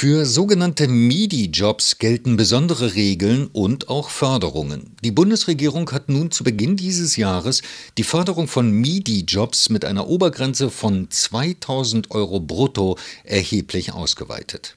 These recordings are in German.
Für sogenannte MIDI-Jobs gelten besondere Regeln und auch Förderungen. Die Bundesregierung hat nun zu Beginn dieses Jahres die Förderung von MIDI-Jobs mit einer Obergrenze von 2000 Euro brutto erheblich ausgeweitet.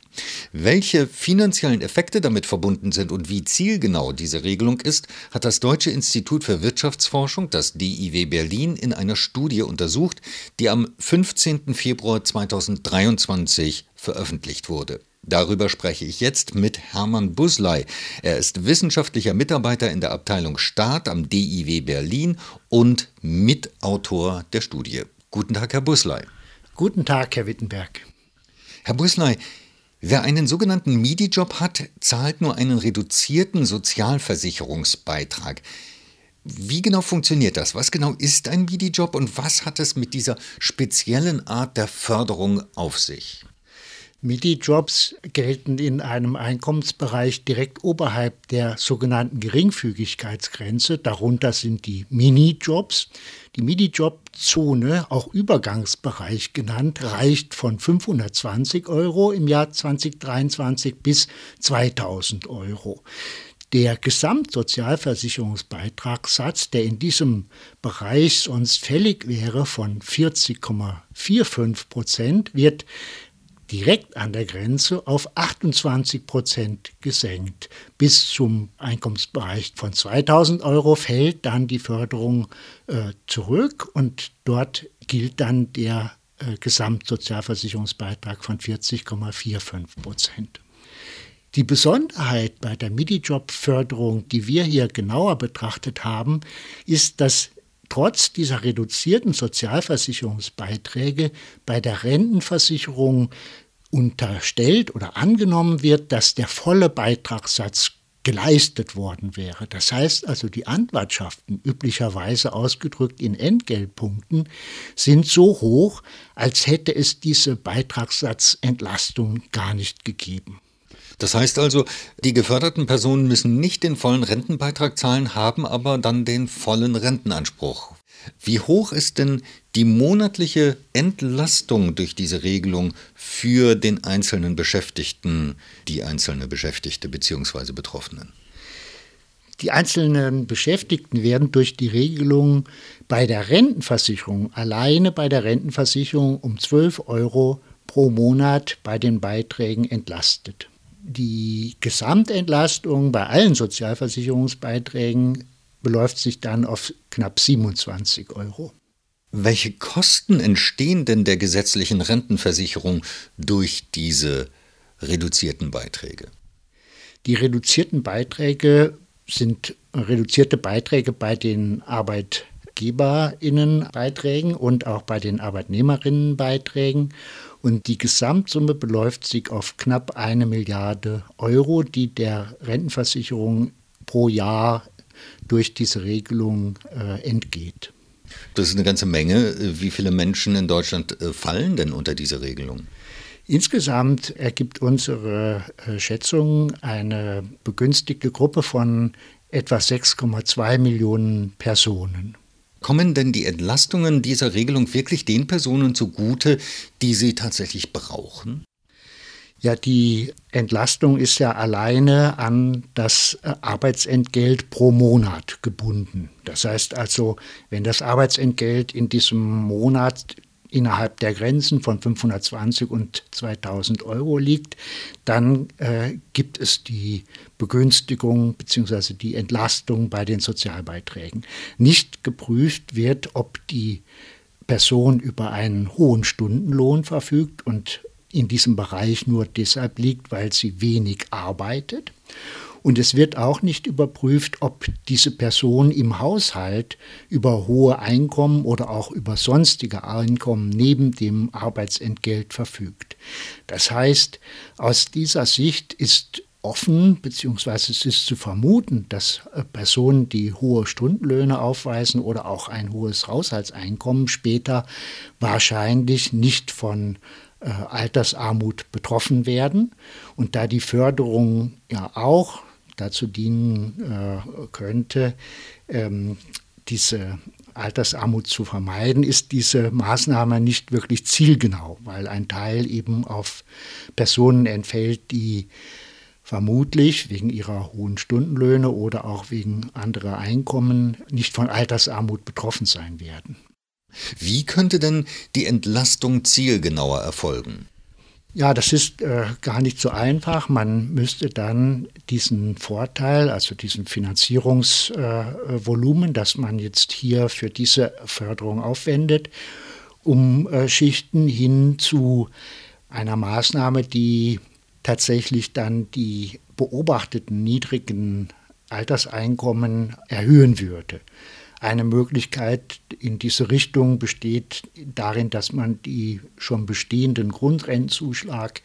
Welche finanziellen Effekte damit verbunden sind und wie zielgenau diese Regelung ist, hat das Deutsche Institut für Wirtschaftsforschung, das DIW Berlin, in einer Studie untersucht, die am 15. Februar 2023 veröffentlicht wurde. Darüber spreche ich jetzt mit Hermann Busley. Er ist wissenschaftlicher Mitarbeiter in der Abteilung Staat am DIW Berlin und Mitautor der Studie. Guten Tag, Herr Busley. Guten Tag, Herr Wittenberg. Herr Busley, wer einen sogenannten MIDI-Job hat, zahlt nur einen reduzierten Sozialversicherungsbeitrag. Wie genau funktioniert das? Was genau ist ein MIDI-Job und was hat es mit dieser speziellen Art der Förderung auf sich? MIDI-Jobs gelten in einem Einkommensbereich direkt oberhalb der sogenannten Geringfügigkeitsgrenze. Darunter sind die Minijobs. Die Minijob-Zone, auch Übergangsbereich genannt, reicht von 520 Euro im Jahr 2023 bis 2000 Euro. Der Gesamtsozialversicherungsbeitragssatz, der in diesem Bereich sonst fällig wäre, von 40,45 Prozent, wird direkt an der Grenze auf 28 Prozent gesenkt. Bis zum Einkommensbereich von 2000 Euro fällt dann die Förderung äh, zurück und dort gilt dann der äh, Gesamtsozialversicherungsbeitrag von 40,45 Prozent. Die Besonderheit bei der MIDI-Job-Förderung, die wir hier genauer betrachtet haben, ist, dass trotz dieser reduzierten Sozialversicherungsbeiträge bei der Rentenversicherung unterstellt oder angenommen wird, dass der volle Beitragssatz geleistet worden wäre. Das heißt also, die Anwartschaften, üblicherweise ausgedrückt in Entgeltpunkten, sind so hoch, als hätte es diese Beitragssatzentlastung gar nicht gegeben. Das heißt also, die geförderten Personen müssen nicht den vollen Rentenbeitrag zahlen, haben aber dann den vollen Rentenanspruch. Wie hoch ist denn die monatliche Entlastung durch diese Regelung für den einzelnen Beschäftigten, die einzelne Beschäftigte bzw. Betroffenen? Die einzelnen Beschäftigten werden durch die Regelung bei der Rentenversicherung, alleine bei der Rentenversicherung um 12 Euro pro Monat bei den Beiträgen entlastet die Gesamtentlastung bei allen Sozialversicherungsbeiträgen beläuft sich dann auf knapp 27 Euro. Welche Kosten entstehen denn der gesetzlichen Rentenversicherung durch diese reduzierten Beiträge? Die reduzierten Beiträge sind reduzierte Beiträge bei den Arbeitgeberinnenbeiträgen und auch bei den Arbeitnehmerinnenbeiträgen und die Gesamtsumme beläuft sich auf knapp eine Milliarde Euro, die der Rentenversicherung pro Jahr durch diese Regelung äh, entgeht. Das ist eine ganze Menge. Wie viele Menschen in Deutschland äh, fallen denn unter diese Regelung? Insgesamt ergibt unsere äh, Schätzung eine begünstigte Gruppe von etwa 6,2 Millionen Personen. Kommen denn die Entlastungen dieser Regelung wirklich den Personen zugute, die sie tatsächlich brauchen? Ja, die Entlastung ist ja alleine an das äh, Arbeitsentgelt pro Monat gebunden. Das heißt also, wenn das Arbeitsentgelt in diesem Monat innerhalb der Grenzen von 520 und 2000 Euro liegt, dann äh, gibt es die Begünstigung bzw. die Entlastung bei den Sozialbeiträgen. Nicht geprüft wird, ob die Person über einen hohen Stundenlohn verfügt und in diesem Bereich nur deshalb liegt, weil sie wenig arbeitet und es wird auch nicht überprüft, ob diese Person im Haushalt über hohe Einkommen oder auch über sonstige Einkommen neben dem Arbeitsentgelt verfügt. Das heißt, aus dieser Sicht ist offen, beziehungsweise es ist zu vermuten, dass äh, Personen, die hohe Stundenlöhne aufweisen oder auch ein hohes Haushaltseinkommen später wahrscheinlich nicht von äh, Altersarmut betroffen werden. Und da die Förderung ja auch dazu dienen äh, könnte, ähm, diese Altersarmut zu vermeiden, ist diese Maßnahme nicht wirklich zielgenau, weil ein Teil eben auf Personen entfällt, die vermutlich wegen ihrer hohen Stundenlöhne oder auch wegen anderer Einkommen nicht von Altersarmut betroffen sein werden. Wie könnte denn die Entlastung zielgenauer erfolgen? Ja, das ist äh, gar nicht so einfach. Man müsste dann diesen Vorteil, also diesen Finanzierungsvolumen, äh, das man jetzt hier für diese Förderung aufwendet, umschichten hin zu einer Maßnahme, die tatsächlich dann die beobachteten niedrigen Alterseinkommen erhöhen würde. Eine Möglichkeit in diese Richtung besteht darin, dass man die schon bestehenden Grundrentenzuschlag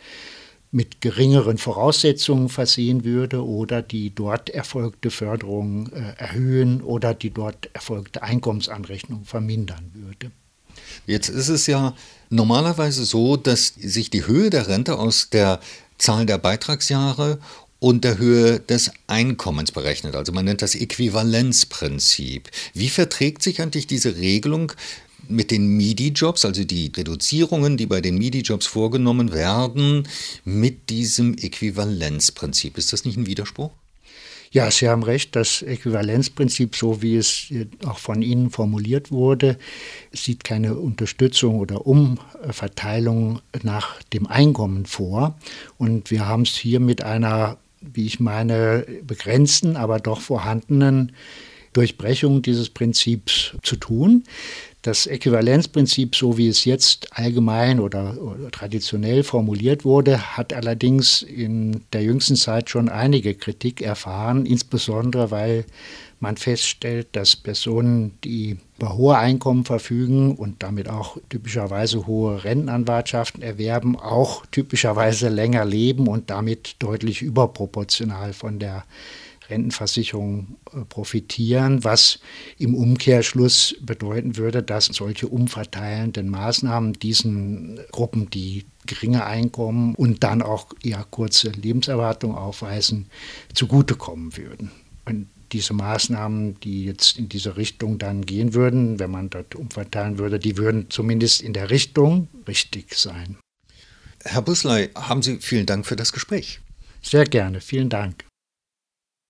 mit geringeren Voraussetzungen versehen würde oder die dort erfolgte Förderung äh, erhöhen oder die dort erfolgte Einkommensanrechnung vermindern würde. Jetzt ist es ja normalerweise so, dass sich die Höhe der Rente aus der Zahl der Beitragsjahre und der Höhe des Einkommens berechnet. Also man nennt das Äquivalenzprinzip. Wie verträgt sich eigentlich diese Regelung mit den MIDI-Jobs, also die Reduzierungen, die bei den MIDI-Jobs vorgenommen werden, mit diesem Äquivalenzprinzip? Ist das nicht ein Widerspruch? Ja, Sie haben recht, das Äquivalenzprinzip, so wie es auch von Ihnen formuliert wurde, sieht keine Unterstützung oder Umverteilung nach dem Einkommen vor. Und wir haben es hier mit einer wie ich meine, begrenzten, aber doch vorhandenen Durchbrechung dieses Prinzips zu tun. Das Äquivalenzprinzip, so wie es jetzt allgemein oder, traditionell formuliert wurde, hat allerdings in der jüngsten Zeit schon einige Kritik erfahren, insbesondere weil man feststellt, dass Personen, die über hohe Einkommen verfügen und damit auch typischerweise hohe Rentenanwartschaften erwerben, auch typischerweise länger leben und damit deutlich überproportional von der Rentenversicherung äh, profitieren, was im Umkehrschluss bedeuten würde, dass solche umverteilenden Maßnahmen diesen Gruppen, die geringe Einkommen und dann auch eher kurze Lebenserwartung aufweisen, zugutekommen würden. Und diese Maßnahmen, die jetzt in diese Richtung dann gehen würden, wenn man dort umverteilen würde, die würden zumindest in der Richtung richtig sein. Herr Busley, haben Sie vielen Dank für das Gespräch. Sehr gerne, vielen Dank.